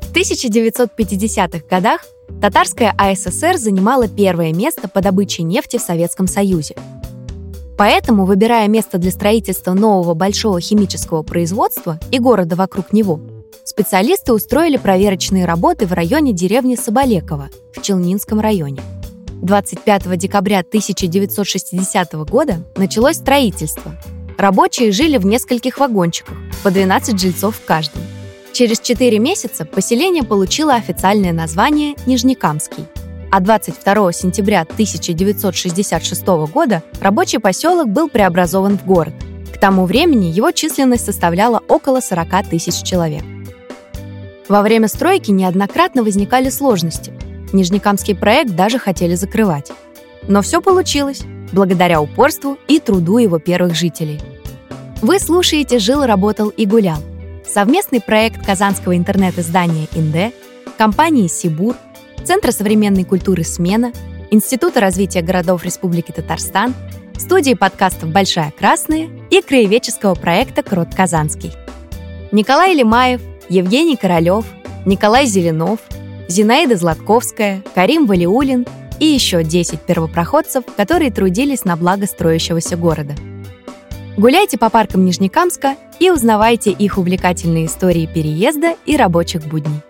В 1950-х годах татарская АССР занимала первое место по добыче нефти в Советском Союзе. Поэтому, выбирая место для строительства нового большого химического производства и города вокруг него, специалисты устроили проверочные работы в районе деревни Соболекова в Челнинском районе. 25 декабря 1960 года началось строительство. Рабочие жили в нескольких вагончиках, по 12 жильцов в каждом. Через 4 месяца поселение получило официальное название Нижнекамский. А 22 сентября 1966 года рабочий поселок был преобразован в город. К тому времени его численность составляла около 40 тысяч человек. Во время стройки неоднократно возникали сложности. Нижнекамский проект даже хотели закрывать. Но все получилось, благодаря упорству и труду его первых жителей. Вы слушаете «Жил, работал и гулял» совместный проект казанского интернет-издания «Инде», компании «Сибур», Центра современной культуры «Смена», Института развития городов Республики Татарстан, студии подкастов «Большая Красная» и краеведческого проекта «Крот Казанский». Николай Лимаев, Евгений Королев, Николай Зеленов, Зинаида Златковская, Карим Валиулин и еще 10 первопроходцев, которые трудились на благо строящегося города. Гуляйте по паркам Нижнекамска и узнавайте их увлекательные истории переезда и рабочих будней.